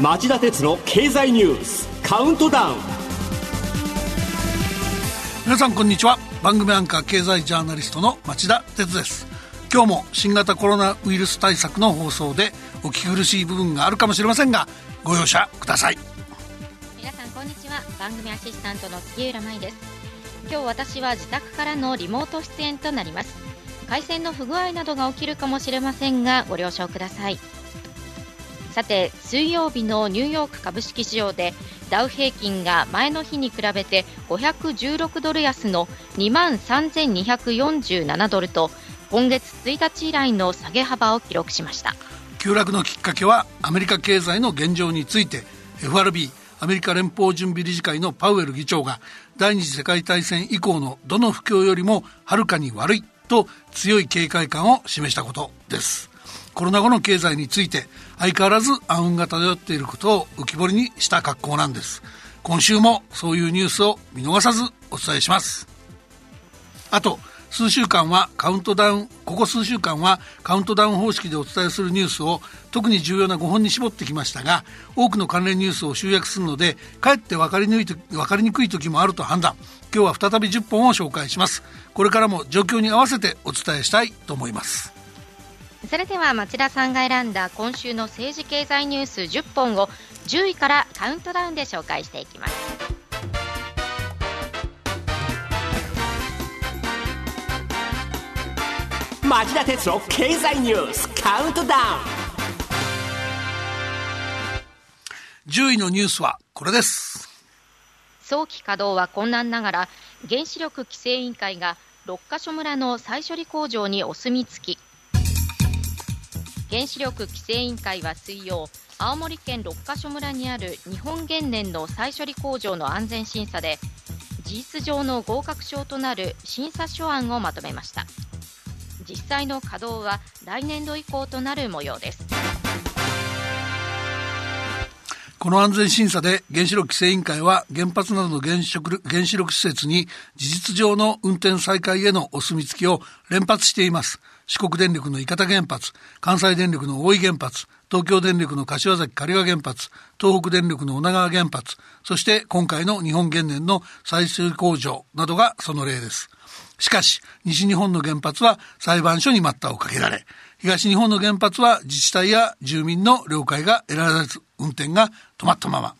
町田鉄の経済ニュースカウントダウン。皆さんこんにちは。番組アンカー経済ジャーナリストの町田鉄です。今日も新型コロナウイルス対策の放送でお聞き苦しい部分があるかもしれませんがご容赦ください。皆さんこんにちは。番組アシスタントの杉浦舞です今日私は自宅からのリモート出演となります。回線の不具合などが起きるかもしれませんがご了承ください。さて水曜日のニューヨーク株式市場でダウ平均が前の日に比べて516ドル安の2万3247ドルと今月1日以来の下げ幅を記録しました。急落のきっかけはアメリカ経済の現状について FRB アメリカ連邦準備理事会のパウエル議長が第二次世界大戦以降のどの不況よりもはるかに悪いと強い警戒感を示したことです。コロナ後の経済について相変わらず暗雲が漂っていることを浮き彫りにした格好なんです。今週もそういうニュースを見逃さずお伝えします。あと数週間はカウントダウンここ数週間はカウントダウン方式でお伝えするニュースを特に重要な5本に絞ってきましたが多くの関連ニュースを集約するのでかえって分かりにくい分かりにくい時もあると判断。今日は再び10本を紹介します。これからも状況に合わせてお伝えしたいと思います。それでは町田さんが選んだ今週の政治経済ニュース10本を10位からカウントダウンで紹介していきます。町田鉄の経済ニュースカウントダウン。10位のニュースはこれです。早期稼働は困難ながら原子力規制委員会が六ヶ所村の再処理工場にお墨付き。原子力規制委員会は水曜青森県六ヶ所村にある日本原燃の再処理工場の安全審査で事実上の合格証となる審査書案をまとめました実際の稼働は来年度以降となる模様です。この安全審査で原子力規制委員会は原発などの原子力原子力施設に事実上の運転再開へのお墨付きを連発しています。四国電力の伊方原発関西電力の大井原発東京電力の柏崎刈羽原発東北電力の女川原発そして今回の日本原燃の再生工場などがその例です。しかし西日本の原発は裁判所に待ったをかけられ東日本の原発は自治体や住民の了解が得られず運転が止まったまま。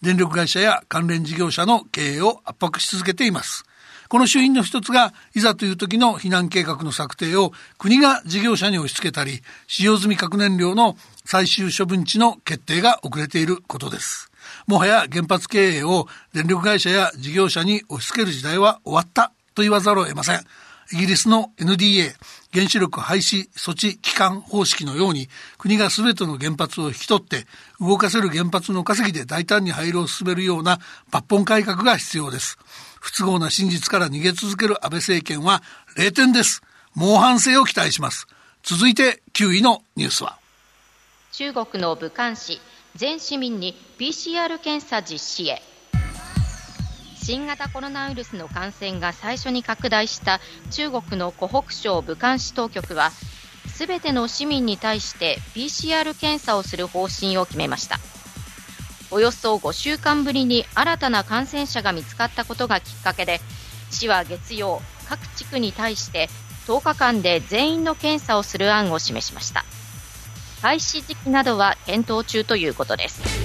電力会社や関連事業者の経営を圧迫し続けています。この主因の一つが、いざという時の避難計画の策定を国が事業者に押し付けたり、使用済み核燃料の最終処分地の決定が遅れていることです。もはや原発経営を電力会社や事業者に押し付ける時代は終わった。と言わざるを得ません。イギリスの NDA 原子力廃止措置機関方式のように国が全ての原発を引き取って動かせる原発の稼ぎで大胆に廃炉を進めるような抜本改革が必要です。不都合な真実から逃げ続ける安倍政権は0点です。猛反省を期待します。続いて9位のニュースは中国の武漢市全市民に PCR 検査実施へ新型コロナウイルスの感染が最初に拡大した中国の湖北省武漢市当局はすべての市民に対して PCR 検査をする方針を決めました。およそ5週間ぶりに新たな感染者が見つかったことがきっかけで市は月曜各地区に対して10日間で全員の検査をする案を示しました。開始時期などは検討中ということです。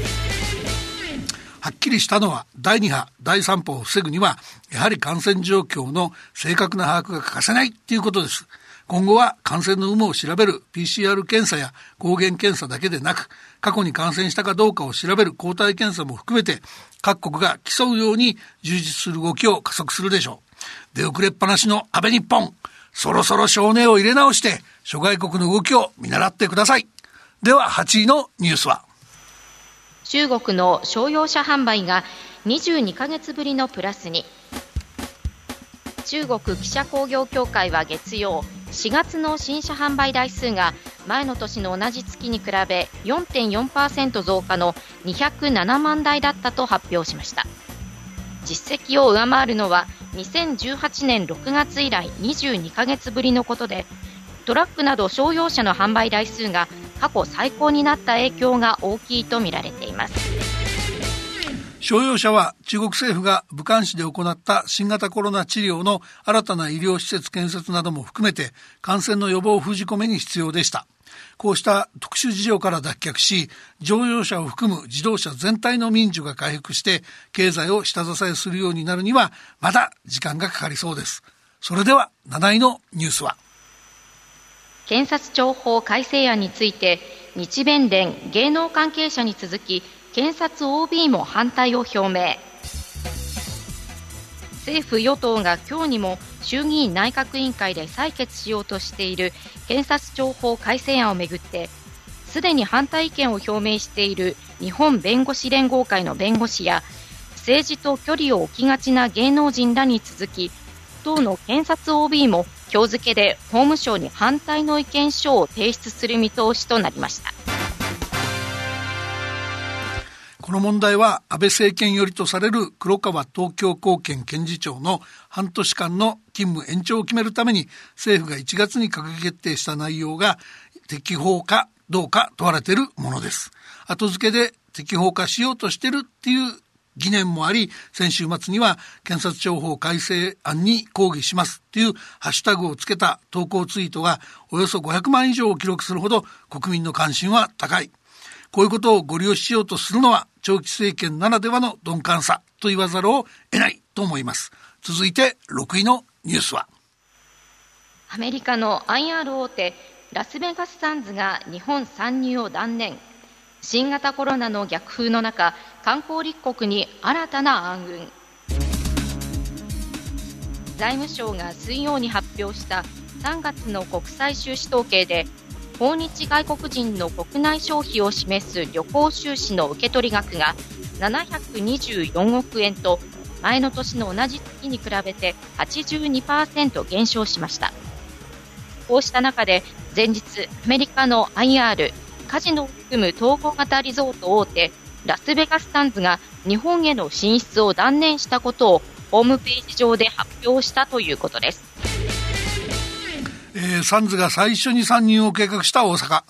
はっきりしたのは第2波、第3波を防ぐには、やはり感染状況の正確な把握が欠かせないということです。今後は感染の有無を調べる PCR 検査や抗原検査だけでなく、過去に感染したかどうかを調べる抗体検査も含めて、各国が競うように充実する動きを加速するでしょう。出遅れっぱなしの安倍日本、そろそろ少年を入れ直して、諸外国の動きを見習ってください。では8位のニュースは。中国の商用車販売が22ヶ月ぶりのプラスに。中国汽車工業協会は月曜4月の新車販売台数が前の年の同じ月に比べ4.4%増加の207万台だったと発表しました。実績を上回るのは2018年6月以来22ヶ月ぶりのことでトラックなど商用車の販売台数が過去最高になった影響が大きいとみられています商用車は中国政府が武漢市で行った新型コロナ治療の新たな医療施設建設なども含めて感染の予防封じ込めに必要でしたこうした特殊事情から脱却し、乗用車を含む自動車全体の民需が回復して、経済を下支えするようになるには、まだ時間がかかりそうです。それでは、7位のニュースは。検察庁法改正案について、日弁連芸能関係者に続き、検察 OB も反対を表明。政府・与党が今日にも衆議院内閣委員会で採決しようとしている検察庁法改正案をめぐってすでに反対意見を表明している日本弁護士連合会の弁護士や政治と距離を置きがちな芸能人らに続き党の検察 OB も今日付で法務省に反対の意見書を提出する見通しとなりました。この問題は安倍政権よりとされる黒川東京高検検事長の半年間の勤務延長を決めるために政府が1月に閣議決定した内容が適法かどうか問われているものです。後付けで適法化しようとしてるっていう疑念もあり、先週末には検察庁法改正案に抗議しますっていうハッシュタグをつけた投稿ツイートがおよそ500万以上を記録するほど国民の関心は高い。こういうことをご利用しようとするのは長期政権ならではの鈍感さと言わざるを得ないと思います。続いて6位のニュースはアメリカの IR 大手ラスベガスサンズが日本参入を断念新型コロナの逆風の中観光立国に新たな暗雲。財務省が水曜に発表した3月の国際収支統計で訪日外国人の国内消費を示す旅行収支の受け取り額が724億円と前の年の同じ月に比べて82%減少しました。こうした中で前日アメリカの IR カジノを含む統合型リゾート大手ラスベガスサンズが日本への進出を断念したことをホームページ上で発表したということですえー、サンズが最初に参入を計画した大阪、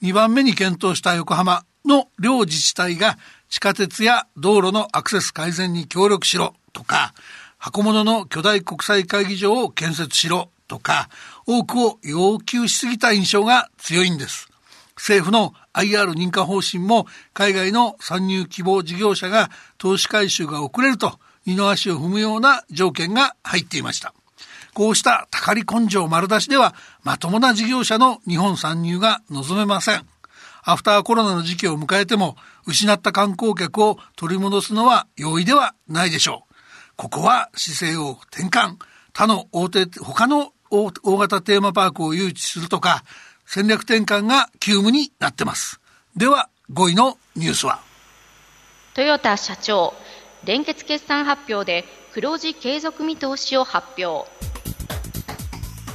2番目に検討した横浜の両自治体が地下鉄や道路のアクセス改善に協力しろとか、箱物の巨大国際会議場を建設しろとか、多くを要求しすぎた印象が強いんです。政府の IR 認可方針も海外の参入希望事業者が投資回収が遅れると二の足を踏むような条件が入っていました。こうしたたかり根性丸出しでは、まともな事業者の日本参入が望めません。アフターコロナの時期を迎えても、失った観光客を取り戻すのは容易ではないでしょう。ここは姿勢を転換、他の大手、他の大型テーマパークを誘致するとか、戦略転換が急務になってます。では、5位のニュースは？トヨタ社長、連結決算発表で黒字継続見通しを発表。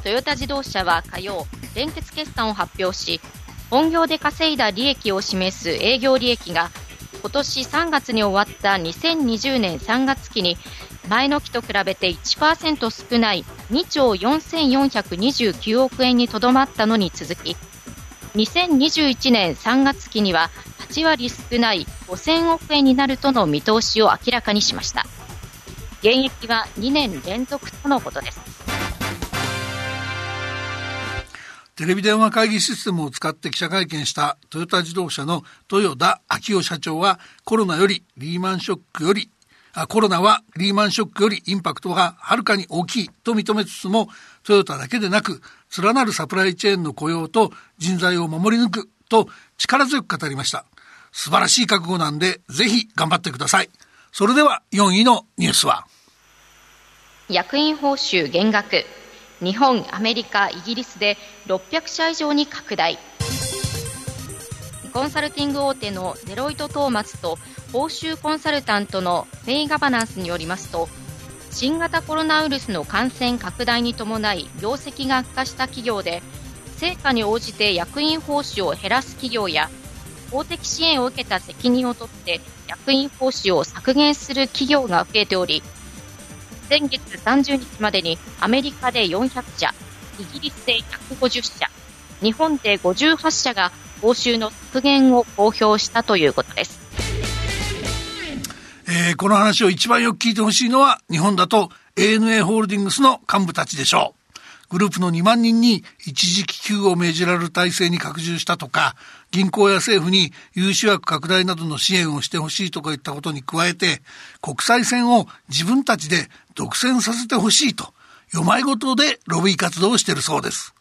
トヨタ自動車は火曜、連結決算を発表し、本業で稼いだ利益を示す営業利益が今年3月に終わった2020年3月期に前の期と比べて1%少ない2兆4429億円にとどまったのに続き2021年3月期には8割少ない5000億円になるとの見通しを明らかにしました。減益は2年連続とのことです。テレビ電話会議システムを使って記者会見したトヨタ自動車の豊田昭夫社長はコロナよりリーマンショックよりコロナはリーマンショックよりインパクトがはるかに大きいと認めつつもトヨタだけでなく連なるサプライチェーンの雇用と人材を守り抜くと力強く語りました。素晴らしい覚悟なんでぜひ頑張ってください。それでは4位のニュースは？役員報酬減額。日本、アメリカ、イギリスで600社以上に拡大。コンサルティング大手のデロイト・トーマツと報酬コンサルタントのフェイガバナンスによりますと新型コロナウイルスの感染拡大に伴い業績が悪化した企業で成果に応じて役員報酬を減らす企業や公的支援を受けた責任を取って役員報酬を削減する企業が増えており、先月30日までにアメリカで400社、イギリスで150社、日本で58社が報酬の削減を公表したということです。えー、この話を一番よく聞いてほしいのは日本だと ANA ホールディングスの幹部たちでしょう。グループの2万人に一時帰給を命じられる体制に拡充したとか、銀行や政府に融資枠拡大などの支援をしてほしいとか言ったことに加えて、国際線を自分たちで独占させてほしいと、よまいごとでロビー活動をしているそうです。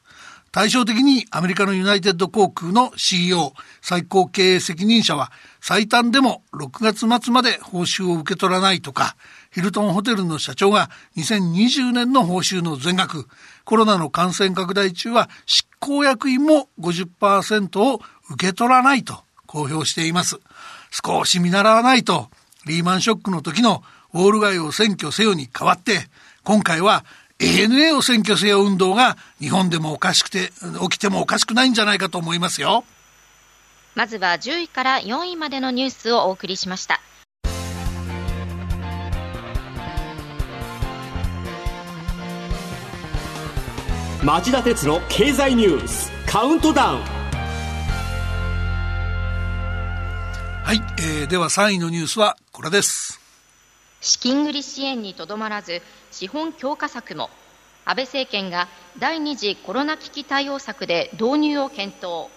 対照的にアメリカのユナイテッド航空の CEO 最高経営責任者は最短でも6月末まで報酬を受け取らないとかヒルトンホテルの社長が2020年の報酬の全額コロナの感染拡大中は執行役員も50%を受け取らないと公表しています。少し見習わないとリーマンショックの時のウォール街を占拠せよに代わって今回は ANA を選挙せよ運動が日本でもおかしくて、起きてもおかしくないんじゃないかと思いますよ。まずは10位から4位までのニュースをお送りしました。町田鉄の経済ニュースカウントダウンはい、えー、では3位のニュースはこれです資金繰り支援にとどまらず資本強化策も安倍政権が第2次コロナ危機対応策で導入を検討。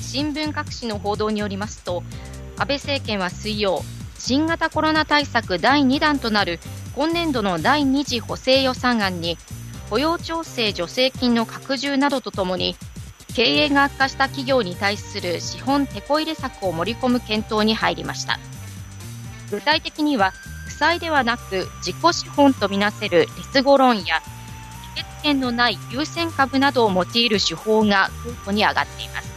新聞各紙の報道によりますと安倍政権は水曜新型コロナ対策第2弾となる今年度の第2次補正予算案に雇用調整助成金の拡充などとともに経営が悪化した企業に対する資本てこ入れ策を盛り込む検討に入りました。具体的には債ではなく自己資本とみなせる劣後ローンや議決権のない優先株などを用いる手法が候補に上がっています。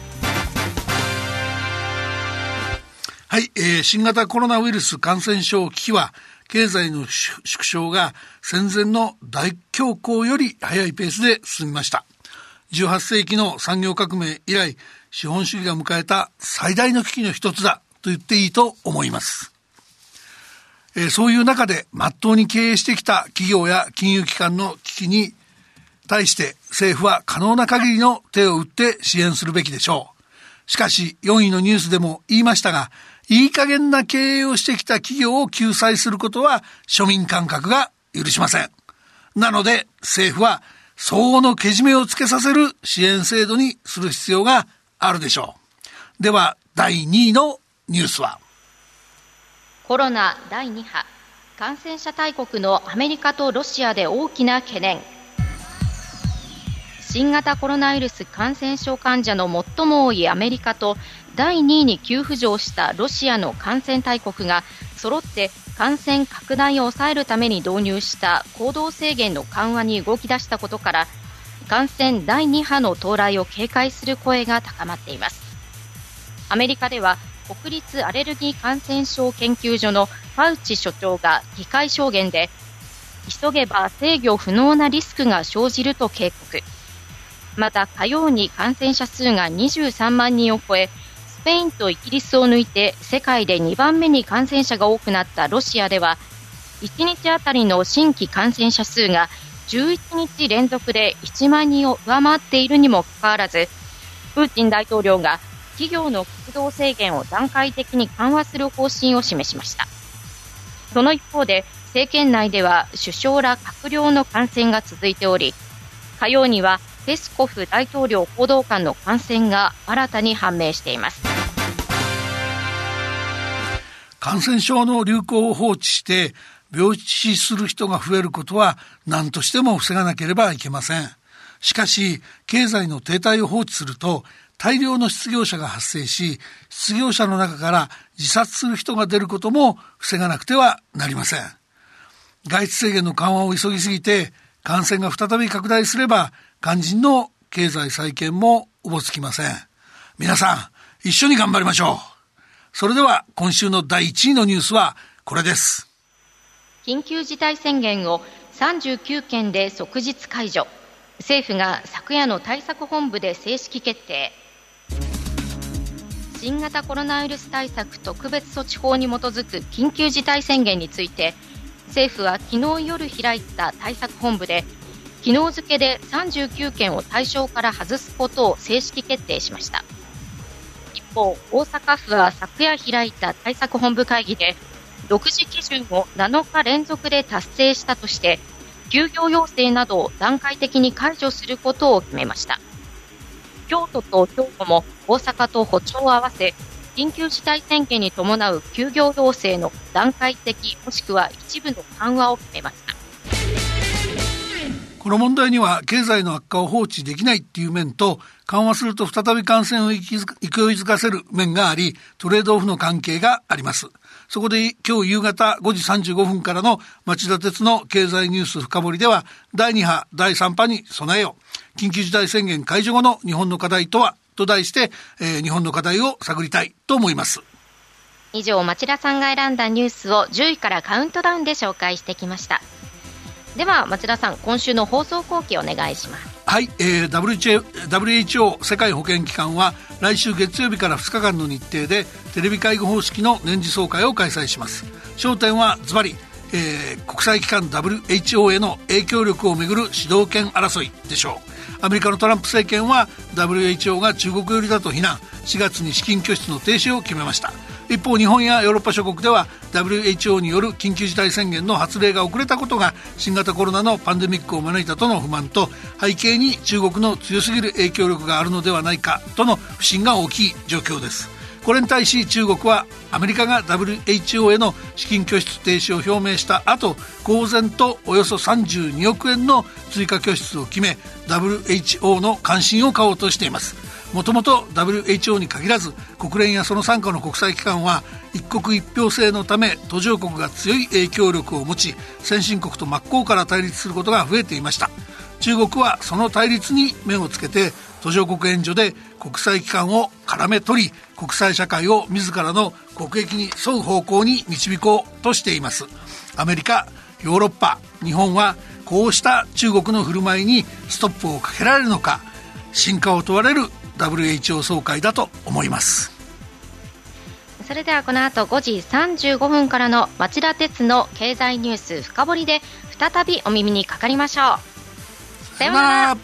はい、えー、新型コロナウイルス感染症危機は経済の縮小が戦前の大恐慌より早いペースで進みました。18世紀の産業革命以来、資本主義が迎えた最大の危機の一つだと言っていいと思います。えそういう中で真っ当に経営してきた企業や金融機関の危機に対して政府は可能な限りの手を打って支援するべきでしょう。しかし4位のニュースでも言いましたが、いい加減な経営をしてきた企業を救済することは庶民感覚が許しません。なので政府は相応のけじめをつけさせる支援制度にする必要があるでしょう。では第2位のニュースはコロナ第2波感染者大国のアメリカとロシアで大きな懸念。新型コロナウイルス感染症患者の最も多いアメリカと第2位に急浮上したロシアの感染大国が揃って感染拡大を抑えるために導入した行動制限の緩和に動き出したことから感染第2波の到来を警戒する声が高まっています。アメリカでは国立アレルギー感染症研究所のファウチ所長が議会証言で急げば制御不能なリスクが生じると警告。また火曜に感染者数が23万人を超えスペインとイギリスを抜いて世界で2番目に感染者が多くなったロシアでは1日あたりの新規感染者数が11日連続で1万人を上回っているにもかかわらずプーチン大統領が企業の活動制限を段階的に緩和する方針を示しました。その一方で、政権内では首相ら閣僚の感染が続いており、火曜にはペスコフ大統領報道官の感染が新たに判明しています。感染症の流行を放置して病死する人が増えることは何としても防がなければいけません。しかし、経済の停滞を放置すると、大量の失業者が発生し、失業者の中から自殺する人が出ることも防がなくてはなりません。外出制限の緩和を急ぎすぎて、感染が再び拡大すれば、肝心の経済再建もおぼつきません。皆さん、一緒に頑張りましょう。それでは、今週の第1位のニュースはこれです。緊急事態宣言を39県で即日解除。政府が昨夜の対策本部で正式決定。新型コロナウイルス対策特別措置法に基づく緊急事態宣言について政府は昨日夜開いた対策本部で昨日付で39件を対象から外すことを正式決定しました。一方、大阪府は昨夜開いた対策本部会議で独自基準を7日連続で達成したとして休業要請などを段階的に解除することを決めました。京都と兵庫も大阪と歩調を合わせ緊急事態宣言に伴う休業要請の段階的もしくは一部の緩和を決めました。この問題には経済の悪化を放置できないっていう面と緩和すると再び感染を勢いづかせる面がありトレードオフの関係があります。そこで今日夕方5時35分からの町田鉄の経済ニュース深掘りでは第2波第3波に備えよう緊急事態宣言解除後の日本の課題とは？と題して、えー、日本の課題を探りたいと思います。以上、町田さんが選んだニュースを10位からカウントダウンで紹介してきました。では、町田さん、今週の放送後期お願いします。はい、えー、WHO, 世界保健機関は来週月曜日から2日間の日程でテレビ会合方式の年次総会を開催します。焦点はズバリ、えー、国際機関 WHO への影響力をめぐる主導権争いでしょう。アメリカのトランプ政権は WHO が中国寄りだと非難。4月に資金拠出の停止を決めました。一方日本やヨーロッパ諸国では WHO による緊急事態宣言の発令が遅れたことが新型コロナのパンデミックを招いたとの不満と背景に中国の強すぎる影響力があるのではないかとの不信が大きい状況です。これに対し中国はアメリカが WHO への資金拠出停止を表明した後公然とおよそ32億円の追加拠出を決め WHO の関心を買おうとしています。もともと WHO に限らず国連やその傘下の国際機関は一国一票制のため途上国が強い影響力を持ち先進国と真っ向から対立することが増えていました。中国はその対立に目をつけて途上国援助で国際機関を絡め取り国際社会を自らの国益に沿う方向に導こうとしています。アメリカヨーロッパ日本はこうした中国の振る舞いにストップをかけられるのか進化を問われる WHO 総会だと思います。それではこの後5時35分からの町田鉄の経済ニュース深掘りで再びお耳にかかりましょう。さようなら